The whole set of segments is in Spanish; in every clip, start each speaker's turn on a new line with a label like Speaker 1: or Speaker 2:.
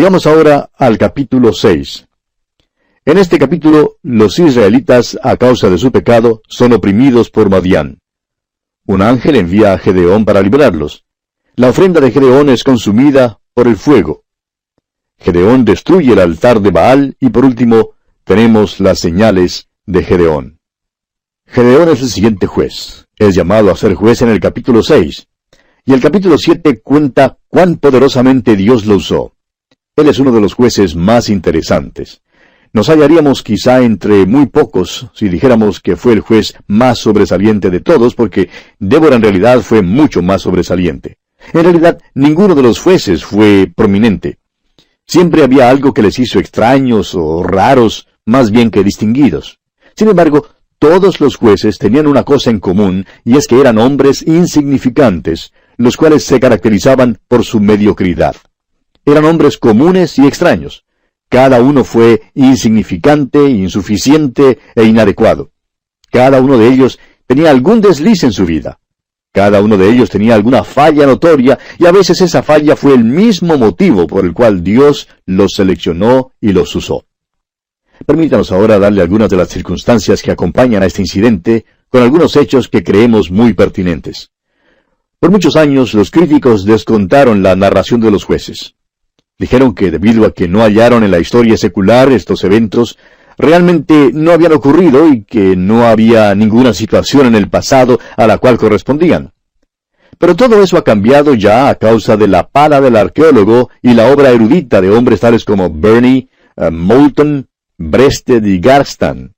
Speaker 1: Llegamos ahora al capítulo 6. En este capítulo, los israelitas, a causa de su pecado, son oprimidos por Madián. Un ángel envía a Gedeón para liberarlos. La ofrenda de Gedeón es consumida por el fuego. Gedeón destruye el altar de Baal y por último tenemos las señales de Gedeón. Gedeón es el siguiente juez. Es llamado a ser juez en el capítulo 6. Y el capítulo 7 cuenta cuán poderosamente Dios lo usó. Él es uno de los jueces más interesantes. Nos hallaríamos quizá entre muy pocos si dijéramos que fue el juez más sobresaliente de todos, porque Débora en realidad fue mucho más sobresaliente. En realidad, ninguno de los jueces fue prominente. Siempre había algo que les hizo extraños o raros, más bien que distinguidos. Sin embargo, todos los jueces tenían una cosa en común, y es que eran hombres insignificantes, los cuales se caracterizaban por su mediocridad. Eran hombres comunes y extraños. Cada uno fue insignificante, insuficiente e inadecuado. Cada uno de ellos tenía algún desliz en su vida. Cada uno de ellos tenía alguna falla notoria y a veces esa falla fue el mismo motivo por el cual Dios los seleccionó y los usó. Permítanos ahora darle algunas de las circunstancias que acompañan a este incidente con algunos hechos que creemos muy pertinentes. Por muchos años los críticos descontaron la narración de los jueces. Dijeron que debido a que no hallaron en la historia secular estos eventos, realmente no habían ocurrido y que no había ninguna situación en el pasado a la cual correspondían. Pero todo eso ha cambiado ya a causa de la pala del arqueólogo y la obra erudita de hombres tales como Burney, uh, Moulton, Brested y Garstan.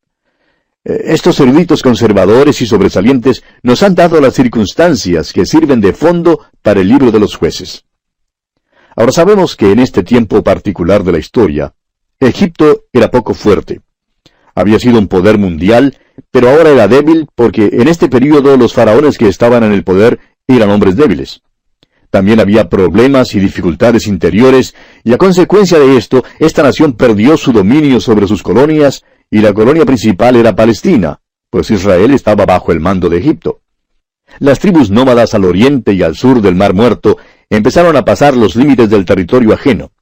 Speaker 1: Eh, estos eruditos conservadores y sobresalientes nos han dado las circunstancias que sirven de fondo para el libro de los jueces. Ahora sabemos que en este tiempo particular de la historia, Egipto era poco fuerte. Había sido un poder mundial, pero ahora era débil porque en este período los faraones que estaban en el poder eran hombres débiles. También había problemas y dificultades interiores, y a consecuencia de esto, esta nación perdió su dominio sobre sus colonias, y la colonia principal era Palestina, pues Israel estaba bajo el mando de Egipto. Las tribus nómadas al oriente y al sur del Mar Muerto empezaron a pasar los límites del territorio ajeno.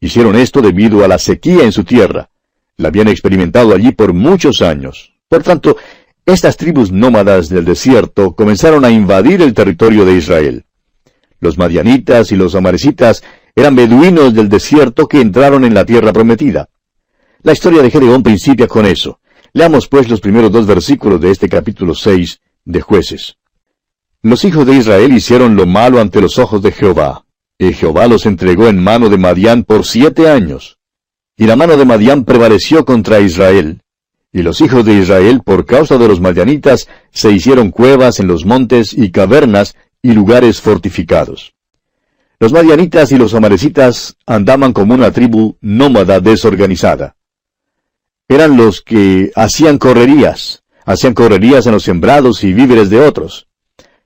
Speaker 1: Hicieron esto debido a la sequía en su tierra. La habían experimentado allí por muchos años. Por tanto, estas tribus nómadas del desierto comenzaron a invadir el territorio de Israel. Los madianitas y los amarecitas eran beduinos del desierto que entraron en la tierra prometida. La historia de Gedeón principia con eso. Leamos pues los primeros dos versículos de este capítulo 6 de jueces. Los hijos de Israel hicieron lo malo ante los ojos de Jehová, y Jehová los entregó en mano de Madián por siete años. Y la mano de Madián prevaleció contra Israel. Y los hijos de Israel, por causa de los madianitas, se hicieron cuevas en los montes y cavernas y lugares fortificados. Los madianitas y los amarecitas andaban como una tribu nómada desorganizada. Eran los que hacían correrías, hacían correrías en los sembrados y víveres de otros.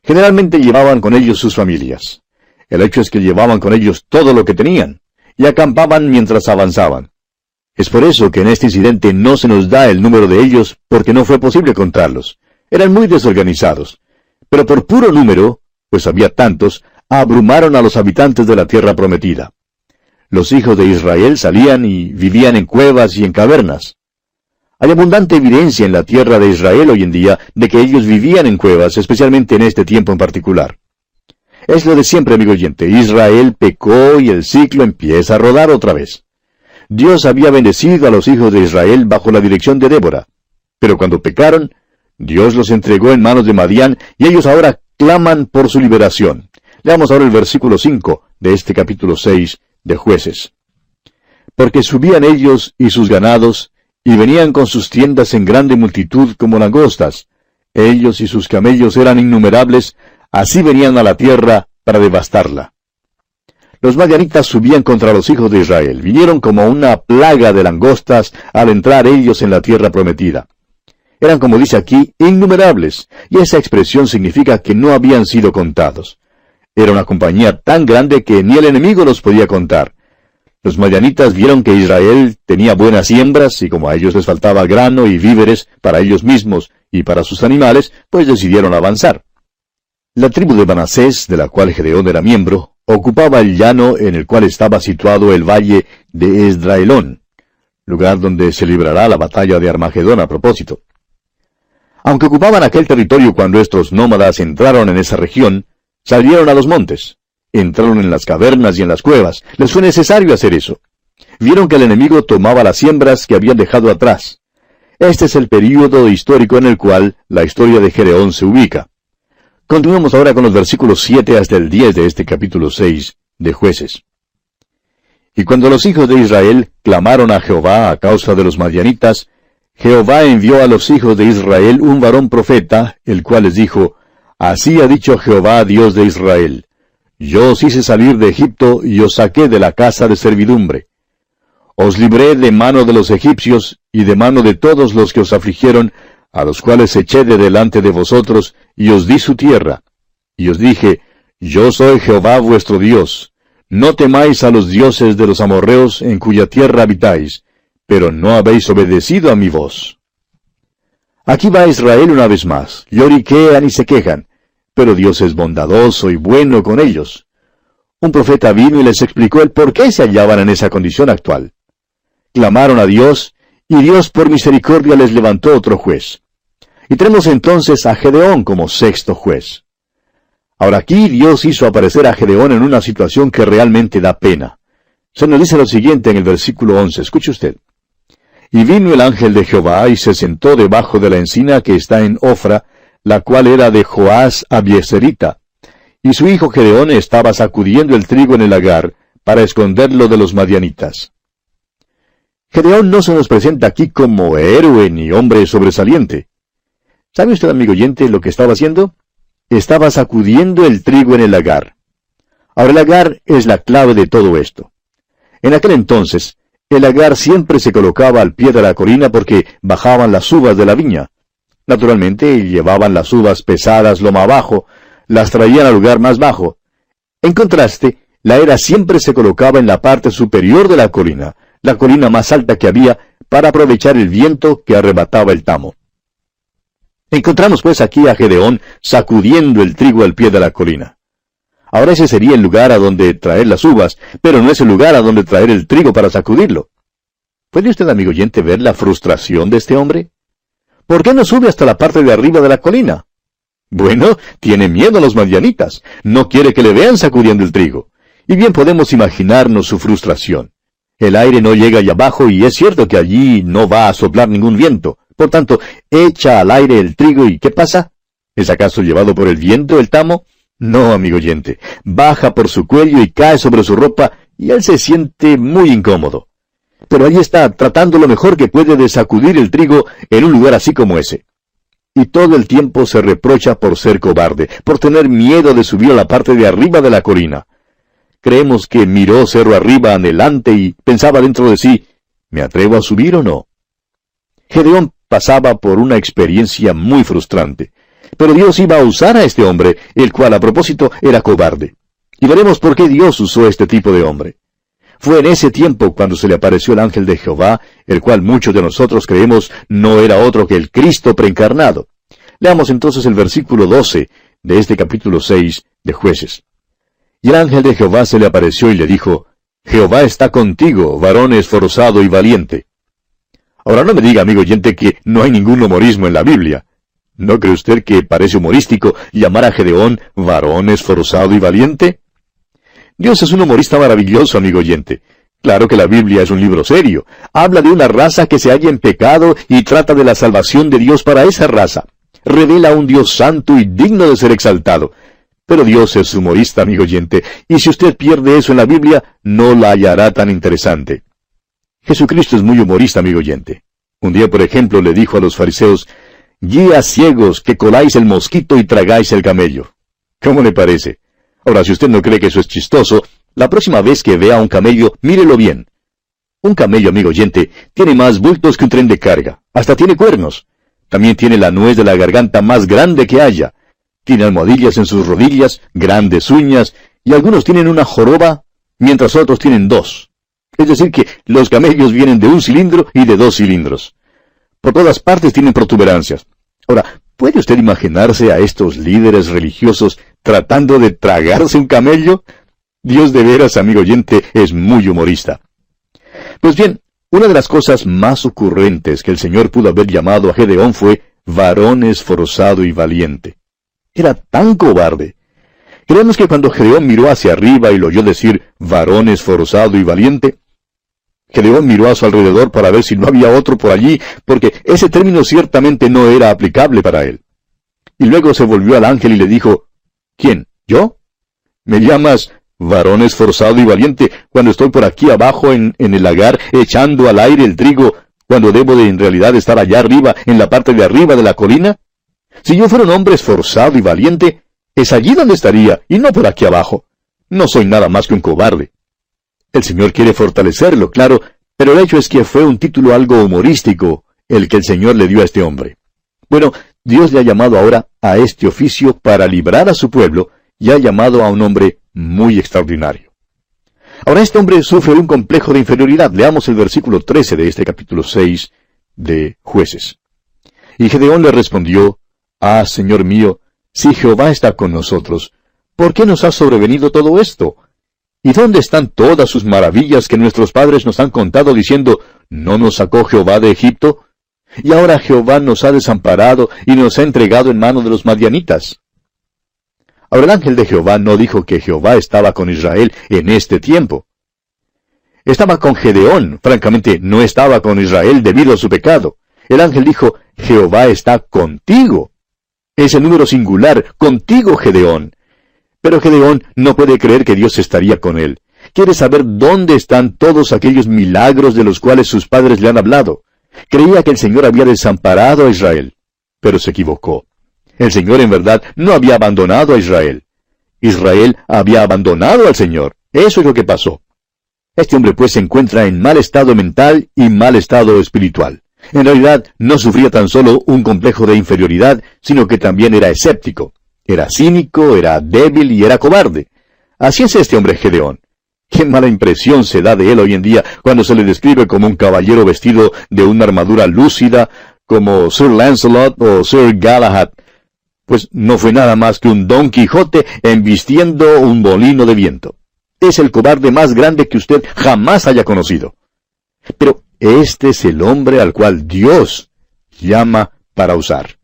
Speaker 1: Generalmente llevaban con ellos sus familias. El hecho es que llevaban con ellos todo lo que tenían, y acampaban mientras avanzaban. Es por eso que en este incidente no se nos da el número de ellos, porque no fue posible contarlos. Eran muy desorganizados. Pero por puro número, pues había tantos, abrumaron a los habitantes de la tierra prometida. Los hijos de Israel salían y vivían en cuevas y en cavernas. Hay abundante evidencia en la tierra de Israel hoy en día de que ellos vivían en cuevas, especialmente en este tiempo en particular. Es lo de siempre, amigo oyente. Israel pecó y el ciclo empieza a rodar otra vez. Dios había bendecido a los hijos de Israel bajo la dirección de Débora. Pero cuando pecaron, Dios los entregó en manos de Madián y ellos ahora claman por su liberación. Leamos ahora el versículo 5 de este capítulo 6 de jueces. Porque subían ellos y sus ganados, y venían con sus tiendas en grande multitud como langostas. Ellos y sus camellos eran innumerables, así venían a la tierra para devastarla. Los madianitas subían contra los hijos de Israel, vinieron como una plaga de langostas al entrar ellos en la tierra prometida. Eran, como dice aquí, innumerables, y esa expresión significa que no habían sido contados. Era una compañía tan grande que ni el enemigo los podía contar. Los madianitas vieron que Israel tenía buenas siembras y como a ellos les faltaba grano y víveres para ellos mismos y para sus animales, pues decidieron avanzar. La tribu de Manasés, de la cual Gedeón era miembro, ocupaba el llano en el cual estaba situado el valle de Esdraelón, lugar donde se librará la batalla de Armagedón a propósito. Aunque ocupaban aquel territorio cuando estos nómadas entraron en esa región, salieron a los montes, entraron en las cavernas y en las cuevas, les fue necesario hacer eso. Vieron que el enemigo tomaba las siembras que habían dejado atrás. Este es el período histórico en el cual la historia de Gedeón se ubica. Continuamos ahora con los versículos 7 hasta el 10 de este capítulo 6 de jueces. Y cuando los hijos de Israel clamaron a Jehová a causa de los madianitas, Jehová envió a los hijos de Israel un varón profeta, el cual les dijo, Así ha dicho Jehová, Dios de Israel, Yo os hice salir de Egipto y os saqué de la casa de servidumbre. Os libré de mano de los egipcios y de mano de todos los que os afligieron, a los cuales eché de delante de vosotros, y os di su tierra. Y os dije, Yo soy Jehová vuestro Dios. No temáis a los dioses de los amorreos en cuya tierra habitáis, pero no habéis obedecido a mi voz. Aquí va Israel una vez más. Lloriquean y se quejan, pero Dios es bondadoso y bueno con ellos. Un profeta vino y les explicó el por qué se hallaban en esa condición actual. Clamaron a Dios, y Dios por misericordia les levantó otro juez. Y tenemos entonces a Gedeón como sexto juez. Ahora aquí Dios hizo aparecer a Gedeón en una situación que realmente da pena. Se nos dice lo siguiente en el versículo 11, escuche usted. Y vino el ángel de Jehová y se sentó debajo de la encina que está en Ofra, la cual era de Joás Abieserita. Y su hijo Gedeón estaba sacudiendo el trigo en el lagar, para esconderlo de los madianitas. Gedeón no se nos presenta aquí como héroe ni hombre sobresaliente. ¿Sabe usted, amigo oyente, lo que estaba haciendo? Estaba sacudiendo el trigo en el lagar. Ahora el lagar es la clave de todo esto. En aquel entonces, el lagar siempre se colocaba al pie de la colina porque bajaban las uvas de la viña. Naturalmente llevaban las uvas pesadas lo más abajo, las traían al lugar más bajo. En contraste, la era siempre se colocaba en la parte superior de la colina, la colina más alta que había, para aprovechar el viento que arrebataba el tamo. Encontramos pues aquí a Gedeón sacudiendo el trigo al pie de la colina. Ahora ese sería el lugar a donde traer las uvas, pero no es el lugar a donde traer el trigo para sacudirlo. ¿Puede usted, amigo oyente, ver la frustración de este hombre? ¿Por qué no sube hasta la parte de arriba de la colina? Bueno, tiene miedo a los madianitas, no quiere que le vean sacudiendo el trigo. Y bien podemos imaginarnos su frustración. El aire no llega allá abajo y es cierto que allí no va a soplar ningún viento. Por tanto, echa al aire el trigo y ¿qué pasa? ¿Es acaso llevado por el viento el tamo? No, amigo oyente. Baja por su cuello y cae sobre su ropa y él se siente muy incómodo. Pero allí está, tratando lo mejor que puede de sacudir el trigo en un lugar así como ese. Y todo el tiempo se reprocha por ser cobarde, por tener miedo de subir a la parte de arriba de la colina. Creemos que miró cerro arriba adelante y pensaba dentro de sí, ¿me atrevo a subir o no? Gedeón pasaba por una experiencia muy frustrante. Pero Dios iba a usar a este hombre, el cual a propósito era cobarde. Y veremos por qué Dios usó este tipo de hombre. Fue en ese tiempo cuando se le apareció el ángel de Jehová, el cual muchos de nosotros creemos no era otro que el Cristo preencarnado. Leamos entonces el versículo 12 de este capítulo 6 de jueces. Y el ángel de Jehová se le apareció y le dijo, Jehová está contigo, varón esforzado y valiente. Ahora no me diga, amigo oyente, que no hay ningún humorismo en la Biblia. ¿No cree usted que parece humorístico llamar a Gedeón varón esforzado y valiente? Dios es un humorista maravilloso, amigo oyente. Claro que la Biblia es un libro serio. Habla de una raza que se halla en pecado y trata de la salvación de Dios para esa raza. Revela a un Dios santo y digno de ser exaltado. Pero Dios es humorista, amigo oyente, y si usted pierde eso en la Biblia, no la hallará tan interesante. Jesucristo es muy humorista, amigo oyente. Un día, por ejemplo, le dijo a los fariseos, Guías ciegos que coláis el mosquito y tragáis el camello. ¿Cómo le parece? Ahora, si usted no cree que eso es chistoso, la próxima vez que vea un camello, mírelo bien. Un camello, amigo oyente, tiene más bultos que un tren de carga. Hasta tiene cuernos. También tiene la nuez de la garganta más grande que haya. Tiene almohadillas en sus rodillas, grandes uñas, y algunos tienen una joroba, mientras otros tienen dos. Es decir, que los camellos vienen de un cilindro y de dos cilindros. Por todas partes tienen protuberancias. Ahora, ¿puede usted imaginarse a estos líderes religiosos tratando de tragarse un camello? Dios de veras, amigo oyente, es muy humorista. Pues bien, una de las cosas más ocurrentes que el Señor pudo haber llamado a Gedeón fue varón esforzado y valiente. Era tan cobarde. Creemos que cuando Gedeón miró hacia arriba y lo oyó decir varón esforzado y valiente, Gedeón miró a su alrededor para ver si no había otro por allí, porque ese término ciertamente no era aplicable para él. Y luego se volvió al ángel y le dijo, ¿Quién? ¿Yo? ¿Me llamas varón esforzado y valiente, cuando estoy por aquí abajo en, el lagar echando al aire el trigo, cuando debo de en realidad estar allá arriba, en la parte de arriba de la colina? Si yo fuera un hombre esforzado y valiente, es allí donde estaría, y no por aquí abajo. No soy nada más que un cobarde. El Señor quiere fortalecerlo, claro, pero el hecho es que fue un título algo humorístico el que el Señor le dio a este hombre. Bueno, Dios le ha llamado ahora a este oficio para librar a su pueblo y ha llamado a un hombre muy extraordinario. Ahora este hombre sufre un complejo de inferioridad. Leamos el versículo 13 de este capítulo 6 de jueces. Y Gedeón le respondió, Ah, Señor mío, si Jehová está con nosotros, ¿por qué nos ha sobrevenido todo esto? ¿Y dónde están todas sus maravillas que nuestros padres nos han contado diciendo, ¿no nos sacó Jehová de Egipto? Y ahora Jehová nos ha desamparado y nos ha entregado en mano de los madianitas. Ahora el ángel de Jehová no dijo que Jehová estaba con Israel en este tiempo. Estaba con Gedeón, francamente no estaba con Israel debido a su pecado. El ángel dijo, Jehová está contigo. Es el número singular, contigo Gedeón. Pero Gedeón no puede creer que Dios estaría con él. Quiere saber dónde están todos aquellos milagros de los cuales sus padres le han hablado. Creía que el Señor había desamparado a Israel, pero se equivocó. El Señor en verdad no había abandonado a Israel. Israel había abandonado al Señor. Eso es lo que pasó. Este hombre pues se encuentra en mal estado mental y mal estado espiritual. En realidad no sufría tan solo un complejo de inferioridad, sino que también era escéptico. Era cínico, era débil y era cobarde. Así es este hombre Gedeón. Qué mala impresión se da de él hoy en día cuando se le describe como un caballero vestido de una armadura lúcida, como Sir Lancelot o Sir Galahad, pues no fue nada más que un Don Quijote embistiendo un molino de viento. Es el cobarde más grande que usted jamás haya conocido. Pero este es el hombre al cual Dios llama para usar.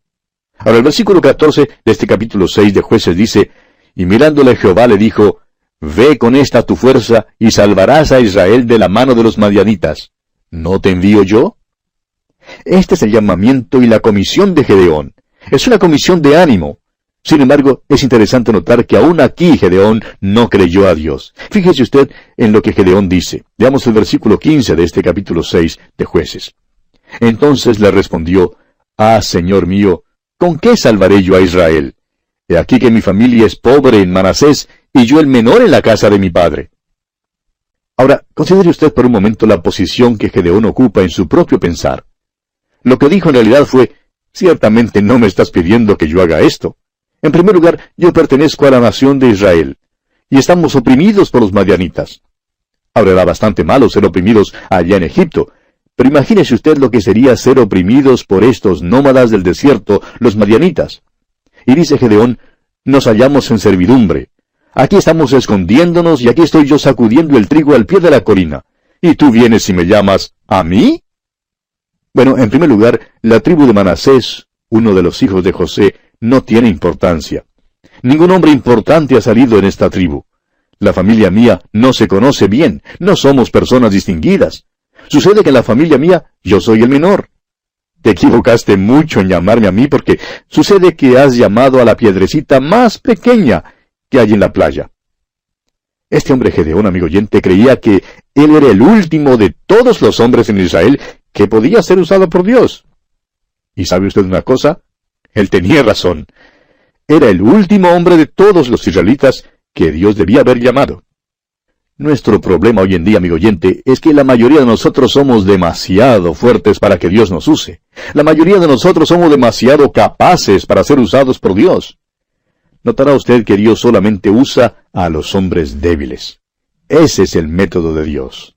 Speaker 1: Ahora el versículo 14 de este capítulo 6 de jueces dice, y mirándole Jehová le dijo, Ve con esta tu fuerza y salvarás a Israel de la mano de los madianitas. ¿No te envío yo? Este es el llamamiento y la comisión de Gedeón. Es una comisión de ánimo. Sin embargo, es interesante notar que aún aquí Gedeón no creyó a Dios. Fíjese usted en lo que Gedeón dice. Veamos el versículo 15 de este capítulo 6 de jueces. Entonces le respondió, Ah, Señor mío, ¿con qué salvaré yo a Israel? He aquí que mi familia es pobre en Manasés y yo el menor en la casa de mi padre. Ahora, considere usted por un momento la posición que Gedeón ocupa en su propio pensar. Lo que dijo en realidad fue, Ciertamente no me estás pidiendo que yo haga esto. En primer lugar, yo pertenezco a la nación de Israel, y estamos oprimidos por los madianitas. Ahora era bastante malo ser oprimidos allá en Egipto, pero imagínese usted lo que sería ser oprimidos por estos nómadas del desierto, los madianitas. Y dice Gedeón, nos hallamos en servidumbre. Aquí estamos escondiéndonos y aquí estoy yo sacudiendo el trigo al pie de la colina. ¿Y tú vienes y me llamas a mí? Bueno, en primer lugar, la tribu de Manasés, uno de los hijos de José, no tiene importancia. Ningún hombre importante ha salido en esta tribu. La familia mía no se conoce bien, no somos personas distinguidas. Sucede que en la familia mía yo soy el menor. Te equivocaste mucho en llamarme a mí porque sucede que has llamado a la piedrecita más pequeña que hay en la playa. Este hombre Gedeón, amigo oyente, creía que él era el último de todos los hombres en Israel que podía ser usado por Dios. ¿Y sabe usted una cosa? Él tenía razón. Era el último hombre de todos los israelitas que Dios debía haber llamado. Nuestro problema hoy en día, amigo oyente, es que la mayoría de nosotros somos demasiado fuertes para que Dios nos use. La mayoría de nosotros somos demasiado capaces para ser usados por Dios. Notará usted que Dios solamente usa a los hombres débiles. Ese es el método de Dios.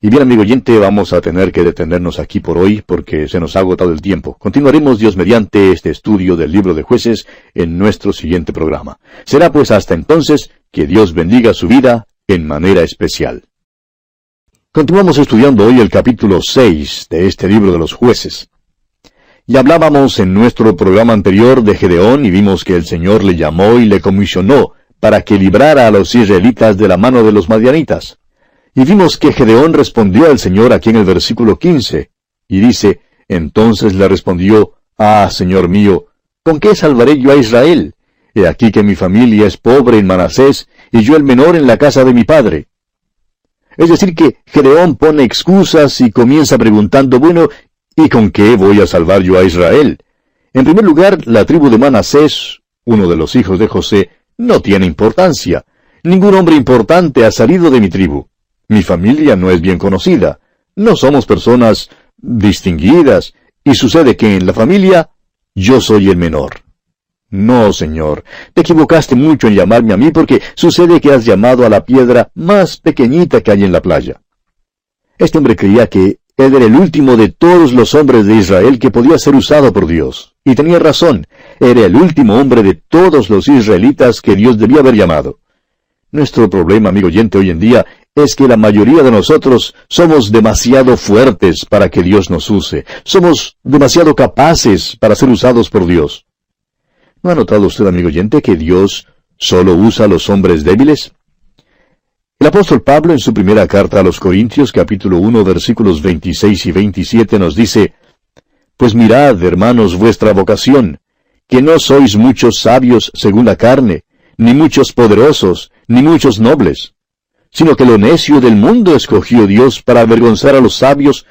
Speaker 1: Y bien, amigo oyente, vamos a tener que detenernos aquí por hoy porque se nos ha agotado el tiempo. Continuaremos Dios mediante este estudio del libro de jueces en nuestro siguiente programa. Será pues hasta entonces Que Dios bendiga su vida en manera especial. Continuamos estudiando hoy el capítulo 6 de este libro de los jueces. Y hablábamos en nuestro programa anterior de Gedeón y vimos que el Señor le llamó y le comisionó para que librara a los israelitas de la mano de los madianitas. Y vimos que Gedeón respondió al Señor aquí en el versículo 15, y dice, entonces le respondió, Ah, Señor mío, ¿con qué salvaré yo a Israel? He aquí que mi familia es pobre en Manasés, y yo el menor en la casa de mi padre. Es decir, que Gedeón pone excusas y comienza preguntando, bueno, ¿y con qué voy a salvar yo a Israel? En primer lugar, la tribu de Manasés, uno de los hijos de José, no tiene importancia. Ningún hombre importante ha salido de mi tribu. Mi familia no es bien conocida. No somos personas distinguidas, y sucede que en la familia yo soy el menor. No, señor, te equivocaste mucho en llamarme a mí porque sucede que has llamado a la piedra más pequeñita que hay en la playa. Este hombre creía que él era el último de todos los hombres de Israel que podía ser usado por Dios. Y tenía razón, era el último hombre de todos los israelitas que Dios debía haber llamado. Nuestro problema, amigo oyente, hoy en día es que la mayoría de nosotros somos demasiado fuertes para que Dios nos use. Somos demasiado capaces para ser usados por Dios. ¿No ha notado usted, amigo oyente, que Dios solo usa a los hombres débiles? El apóstol Pablo en su primera carta a los Corintios capítulo 1 versículos 26 y 27 nos dice, Pues mirad, hermanos, vuestra vocación, que no sois muchos sabios según la carne, ni muchos poderosos, ni muchos nobles, sino que lo necio del mundo escogió Dios para avergonzar a los sabios,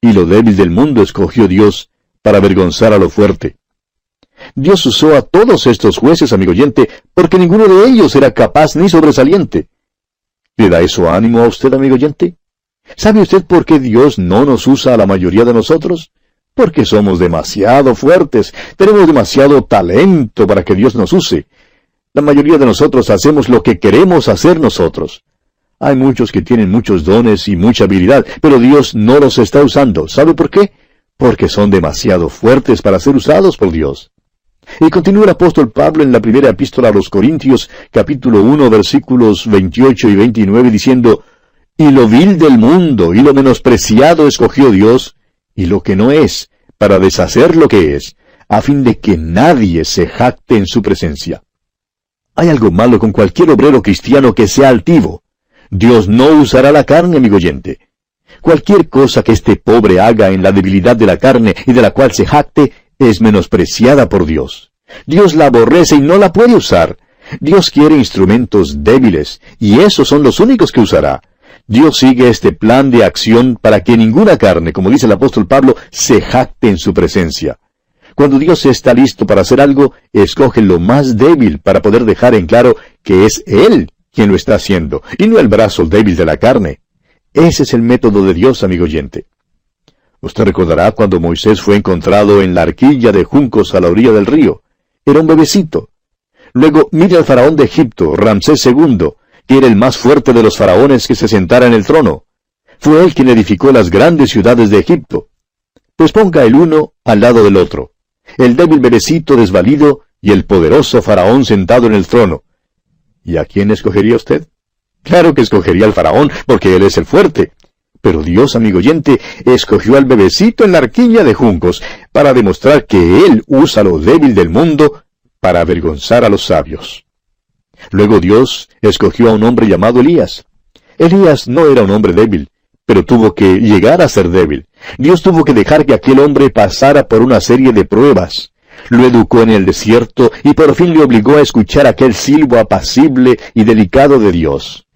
Speaker 1: y lo débil del mundo escogió Dios para avergonzar a lo fuerte. Dios usó a todos estos jueces, amigo oyente, porque ninguno de ellos era capaz ni sobresaliente. ¿Le da eso ánimo a usted, amigo oyente? ¿Sabe usted por qué Dios no nos usa a la mayoría de nosotros? Porque somos demasiado fuertes, tenemos demasiado talento para que Dios nos use. La mayoría de nosotros hacemos lo que queremos hacer nosotros. Hay muchos que tienen muchos dones y mucha habilidad, pero Dios no los está usando. ¿Sabe por qué? Porque son demasiado fuertes para ser usados por Dios. Y continúa el apóstol Pablo en la primera epístola a los Corintios, capítulo 1, versículos 28 y 29, diciendo, Y lo vil del mundo y lo menospreciado escogió Dios, y lo que no es, para deshacer lo que es, a fin de que nadie se jacte en su presencia. Hay algo malo con cualquier obrero cristiano que sea altivo. Dios no usará la carne, amigo oyente. Cualquier cosa que este pobre haga en la debilidad de la carne y de la cual se jacte, es menospreciada por Dios. Dios la aborrece y no la puede usar. Dios quiere instrumentos débiles, y esos son los únicos que usará. Dios sigue este plan de acción para que ninguna carne, como dice el apóstol Pablo, se jacte en su presencia. Cuando Dios está listo para hacer algo, escoge lo más débil para poder dejar en claro que es Él quien lo está haciendo, y no el brazo débil de la carne. Ese es el método de Dios, amigo oyente. Usted recordará cuando Moisés fue encontrado en la arquilla de juncos a la orilla del río. Era un bebecito. Luego mire al faraón de Egipto, Ramsés II, que era el más fuerte de los faraones que se sentara en el trono. Fue él quien edificó las grandes ciudades de Egipto. Pues ponga el uno al lado del otro. El débil bebecito desvalido y el poderoso faraón sentado en el trono. ¿Y a quién escogería usted? Claro que escogería al faraón, porque él es el fuerte. Pero Dios, amigo oyente, escogió al bebecito en la arquilla de juncos para demostrar que Él usa lo débil del mundo para avergonzar a los sabios. Luego Dios escogió a un hombre llamado Elías. Elías no era un hombre débil, pero tuvo que llegar a ser débil. Dios tuvo que dejar que aquel hombre pasara por una serie de pruebas. Lo educó en el desierto y por fin le obligó a escuchar aquel silbo apacible y delicado de Dios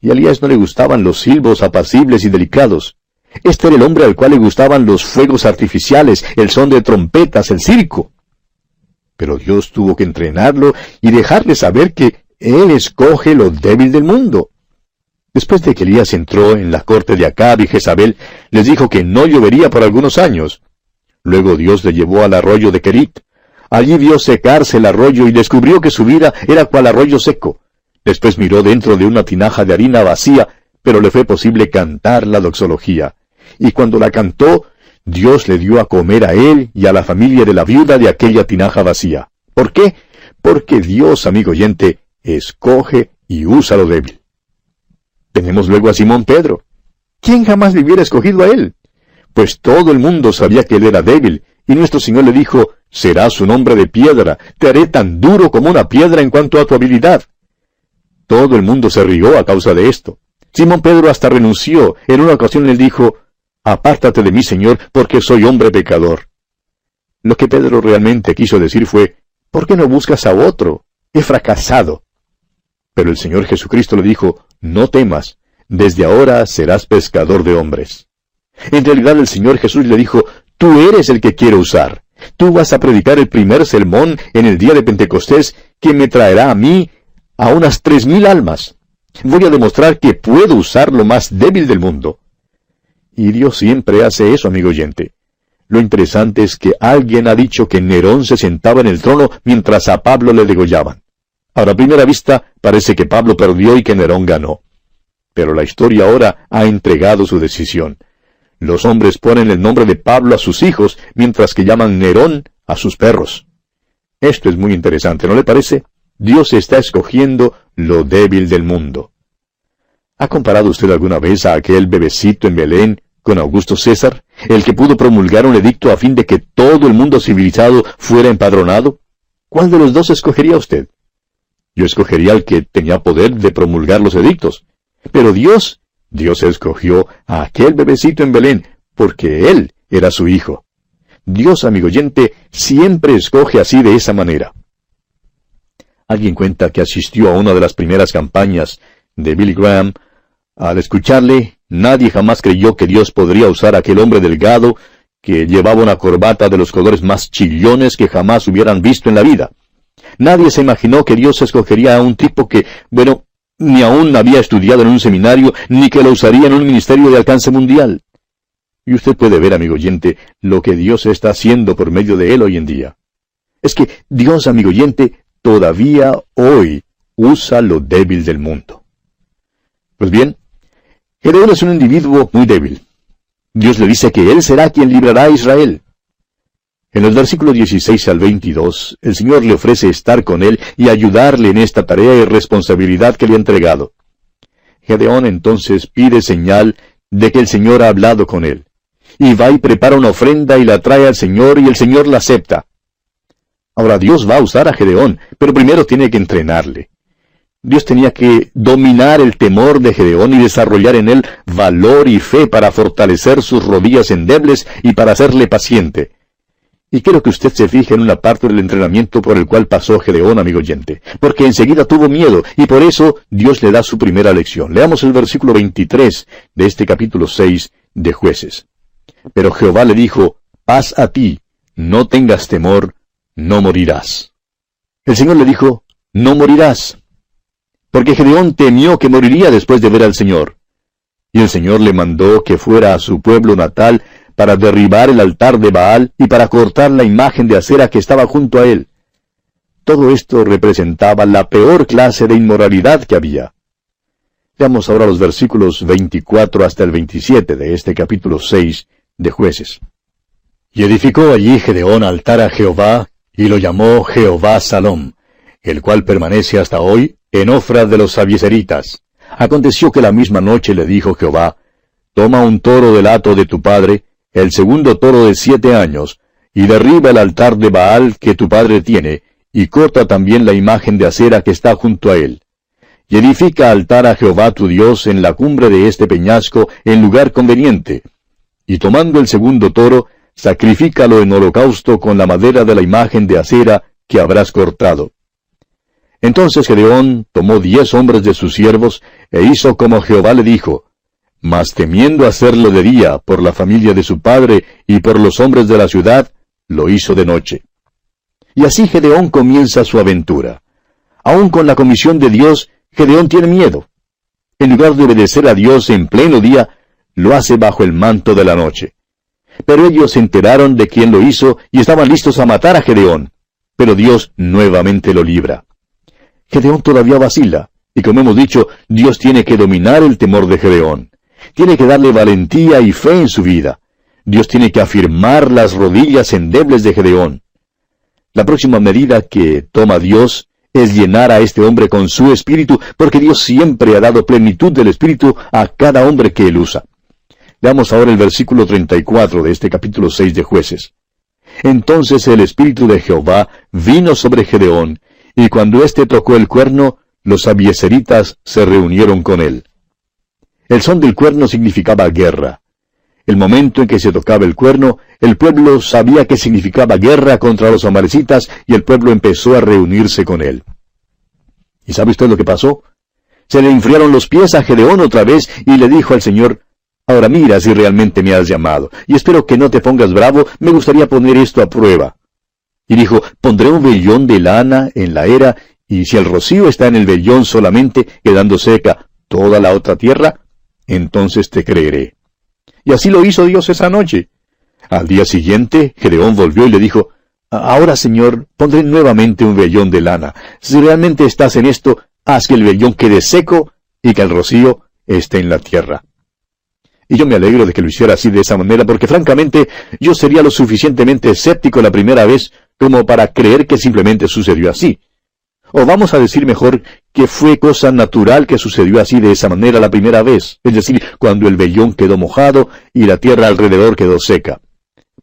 Speaker 1: y a Elías no le gustaban los silbos apacibles y delicados. Este era el hombre al cual le gustaban los fuegos artificiales, el son de trompetas, el circo. Pero Dios tuvo que entrenarlo y dejarle saber que Él escoge lo débil del mundo. Después de que Elías entró en la corte de Acab y Jezabel, les dijo que no llovería por algunos años. Luego Dios le llevó al arroyo de Kerit. Allí vio secarse el arroyo y descubrió que su vida era cual arroyo seco. Después miró dentro de una tinaja de harina vacía, pero le fue posible cantar la doxología. Y cuando la cantó, Dios le dio a comer a él y a la familia de la viuda de aquella tinaja vacía. ¿Por qué? Porque Dios, amigo oyente, escoge y usa lo débil. Tenemos luego a Simón Pedro. ¿Quién jamás le hubiera escogido a él? Pues todo el mundo sabía que él era débil, y nuestro Señor le dijo, serás un hombre de piedra, te haré tan duro como una piedra en cuanto a tu habilidad. Todo el mundo se rió a causa de esto. Simón Pedro hasta renunció. En una ocasión él dijo, Apártate de mí, Señor, porque soy hombre pecador. Lo que Pedro realmente quiso decir fue, ¿por qué no buscas a otro? He fracasado. Pero el Señor Jesucristo le dijo, no temas, desde ahora serás pescador de hombres. En realidad el Señor Jesús le dijo, tú eres el que quiero usar. Tú vas a predicar el primer sermón en el día de Pentecostés que me traerá a mí a unas tres mil almas. Voy a demostrar que puedo usar lo más débil del mundo. Y Dios siempre hace eso, amigo oyente. Lo interesante es que alguien ha dicho que Nerón se sentaba en el trono mientras a Pablo le degollaban. Ahora, a primera vista, parece que Pablo perdió y que Nerón ganó. Pero la historia ahora ha entregado su decisión. Los hombres ponen el nombre de Pablo a sus hijos, mientras que llaman Nerón a sus perros. Esto es muy interesante, ¿no le parece? Dios está escogiendo lo débil del mundo. ¿Ha comparado usted alguna vez a aquel bebecito en Belén con Augusto César, el que pudo promulgar un edicto a fin de que todo el mundo civilizado fuera empadronado? ¿Cuál de los dos escogería usted? Yo escogería al que tenía poder de promulgar los edictos. Pero Dios, Dios escogió a aquel bebecito en Belén, porque él era su hijo. Dios, amigo oyente, siempre escoge así de esa manera. Alguien cuenta que asistió a una de las primeras campañas de Billy Graham. Al escucharle, nadie jamás creyó que Dios podría usar a aquel hombre delgado que llevaba una corbata de los colores más chillones que jamás hubieran visto en la vida. Nadie se imaginó que Dios escogería a un tipo que, bueno, ni aún había estudiado en un seminario, ni que lo usaría en un ministerio de alcance mundial. Y usted puede ver, amigo oyente, lo que Dios está haciendo por medio de él hoy en día. Es que Dios, amigo oyente, todavía hoy usa lo débil del mundo. Pues bien, Gedeón es un individuo muy débil. Dios le dice que él será quien librará a Israel. En los versículos 16 al 22, el Señor le ofrece estar con él y ayudarle en esta tarea y responsabilidad que le ha entregado. Gedeón entonces pide señal de que el Señor ha hablado con él. Y va y prepara una ofrenda y la trae al Señor y el Señor la acepta. Ahora Dios va a usar a Gedeón, pero primero tiene que entrenarle. Dios tenía que dominar el temor de Gedeón y desarrollar en él valor y fe para fortalecer sus rodillas endebles y para hacerle paciente. Y quiero que usted se fije en una parte del entrenamiento por el cual pasó Gedeón, amigo oyente, porque enseguida tuvo miedo, y por eso Dios le da su primera lección. Leamos el versículo 23 de este capítulo 6 de jueces. Pero Jehová le dijo, paz a ti, no tengas temor, no morirás. El Señor le dijo, no morirás, porque Gedeón temió que moriría después de ver al Señor. Y el Señor le mandó que fuera a su pueblo natal para derribar el altar de Baal y para cortar la imagen de acera que estaba junto a él. Todo esto representaba la peor clase de inmoralidad que había. Veamos ahora los versículos 24 hasta el 27 de este capítulo 6 de jueces. Y edificó allí Gedeón altar a Jehová, y lo llamó Jehová Salom, el cual permanece hasta hoy en ofra de los abieseritas. Aconteció que la misma noche le dijo Jehová, Toma un toro del hato de tu padre, el segundo toro de siete años, y derriba el altar de Baal que tu padre tiene, y corta también la imagen de acera que está junto a él. Y edifica altar a Jehová tu Dios en la cumbre de este peñasco, en lugar conveniente. Y tomando el segundo toro, sacrifícalo en holocausto con la madera de la imagen de acera que habrás cortado. Entonces Gedeón tomó diez hombres de sus siervos, e hizo como Jehová le dijo, mas temiendo hacerlo de día por la familia de su padre y por los hombres de la ciudad, lo hizo de noche. Y así Gedeón comienza su aventura. Aun con la comisión de Dios, Gedeón tiene miedo. En lugar de obedecer a Dios en pleno día, lo hace bajo el manto de la noche. Pero ellos se enteraron de quién lo hizo y estaban listos a matar a Gedeón. Pero Dios nuevamente lo libra. Gedeón todavía vacila, y como hemos dicho, Dios tiene que dominar el temor de Gedeón. Tiene que darle valentía y fe en su vida. Dios tiene que afirmar las rodillas endebles de Gedeón. La próxima medida que toma Dios es llenar a este hombre con su espíritu, porque Dios siempre ha dado plenitud del espíritu a cada hombre que él usa. Veamos ahora el versículo 34 de este capítulo 6 de jueces. Entonces el espíritu de Jehová vino sobre Gedeón, y cuando éste tocó el cuerno, los abieseritas se reunieron con él. El son del cuerno significaba guerra. El momento en que se tocaba el cuerno, el pueblo sabía que significaba guerra contra los amalecitas y el pueblo empezó a reunirse con él. ¿Y sabe usted lo que pasó? Se le enfriaron los pies a Gedeón otra vez y le dijo al Señor, Ahora mira si realmente me has llamado, y espero que no te pongas bravo, me gustaría poner esto a prueba. Y dijo, pondré un vellón de lana en la era, y si el rocío está en el vellón solamente, quedando seca toda la otra tierra, entonces te creeré. Y así lo hizo Dios esa noche. Al día siguiente, Gedeón volvió y le dijo, Ahora, Señor, pondré nuevamente un vellón de lana. Si realmente estás en esto, haz que el vellón quede seco y que el rocío esté en la tierra. Y yo me alegro de que lo hiciera así de esa manera, porque francamente yo sería lo suficientemente escéptico la primera vez como para creer que simplemente sucedió así. O vamos a decir mejor que fue cosa natural que sucedió así de esa manera la primera vez, es decir, cuando el vellón quedó mojado y la tierra alrededor quedó seca.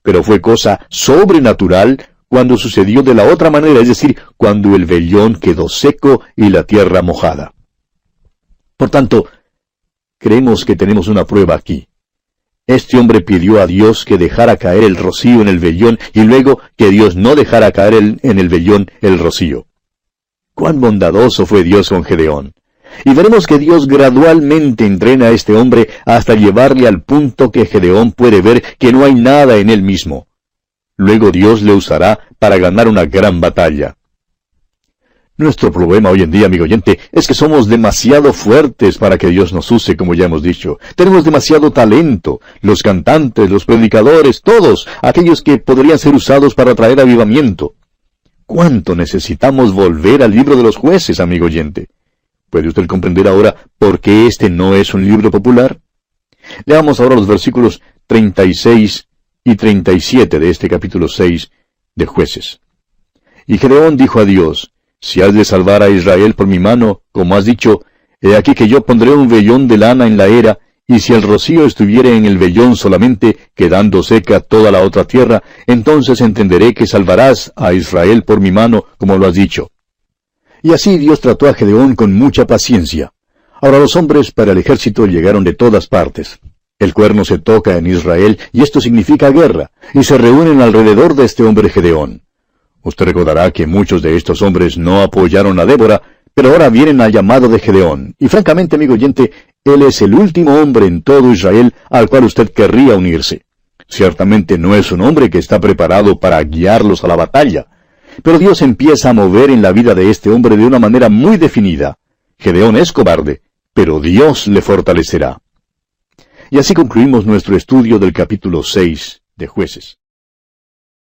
Speaker 1: Pero fue cosa sobrenatural cuando sucedió de la otra manera, es decir, cuando el vellón quedó seco y la tierra mojada. Por tanto, creemos que tenemos una prueba aquí. Este hombre pidió a Dios que dejara caer el rocío en el vellón y luego que Dios no dejara caer en el vellón el rocío. Cuán bondadoso fue Dios con Gedeón. Y veremos que Dios gradualmente entrena a este hombre hasta llevarle al punto que Gedeón puede ver que no hay nada en él mismo. Luego Dios le usará para ganar una gran batalla. Nuestro problema hoy en día, amigo oyente, es que somos demasiado fuertes para que Dios nos use, como ya hemos dicho. Tenemos demasiado talento. Los cantantes, los predicadores, todos, aquellos que podrían ser usados para traer avivamiento. ¿Cuánto necesitamos volver al libro de los jueces, amigo oyente? ¿Puede usted comprender ahora por qué este no es un libro popular? Leamos ahora los versículos 36 y 37 de este capítulo 6 de jueces. Y Gedeón dijo a Dios, Si has de salvar a Israel por mi mano, como has dicho, he aquí que yo pondré un vellón de lana en la era, y si el rocío estuviere en el vellón solamente, quedando seca toda la otra tierra, entonces entenderé que salvarás a Israel por mi mano, como lo has dicho. Y así Dios trató a Gedeón con mucha paciencia. Ahora los hombres para el ejército llegaron de todas partes. El cuerno se toca en Israel, y esto significa guerra, y se reúnen alrededor de este hombre Gedeón. Usted recordará que muchos de estos hombres no apoyaron a Débora, pero ahora vienen al llamado de Gedeón. Y francamente, amigo oyente, él es el último hombre en todo Israel al cual usted querría unirse. Ciertamente no es un hombre que está preparado para guiarlos a la batalla. Pero Dios empieza a mover en la vida de este hombre de una manera muy definida. Gedeón es cobarde, pero Dios le fortalecerá. Y así concluimos nuestro estudio del capítulo 6 de jueces.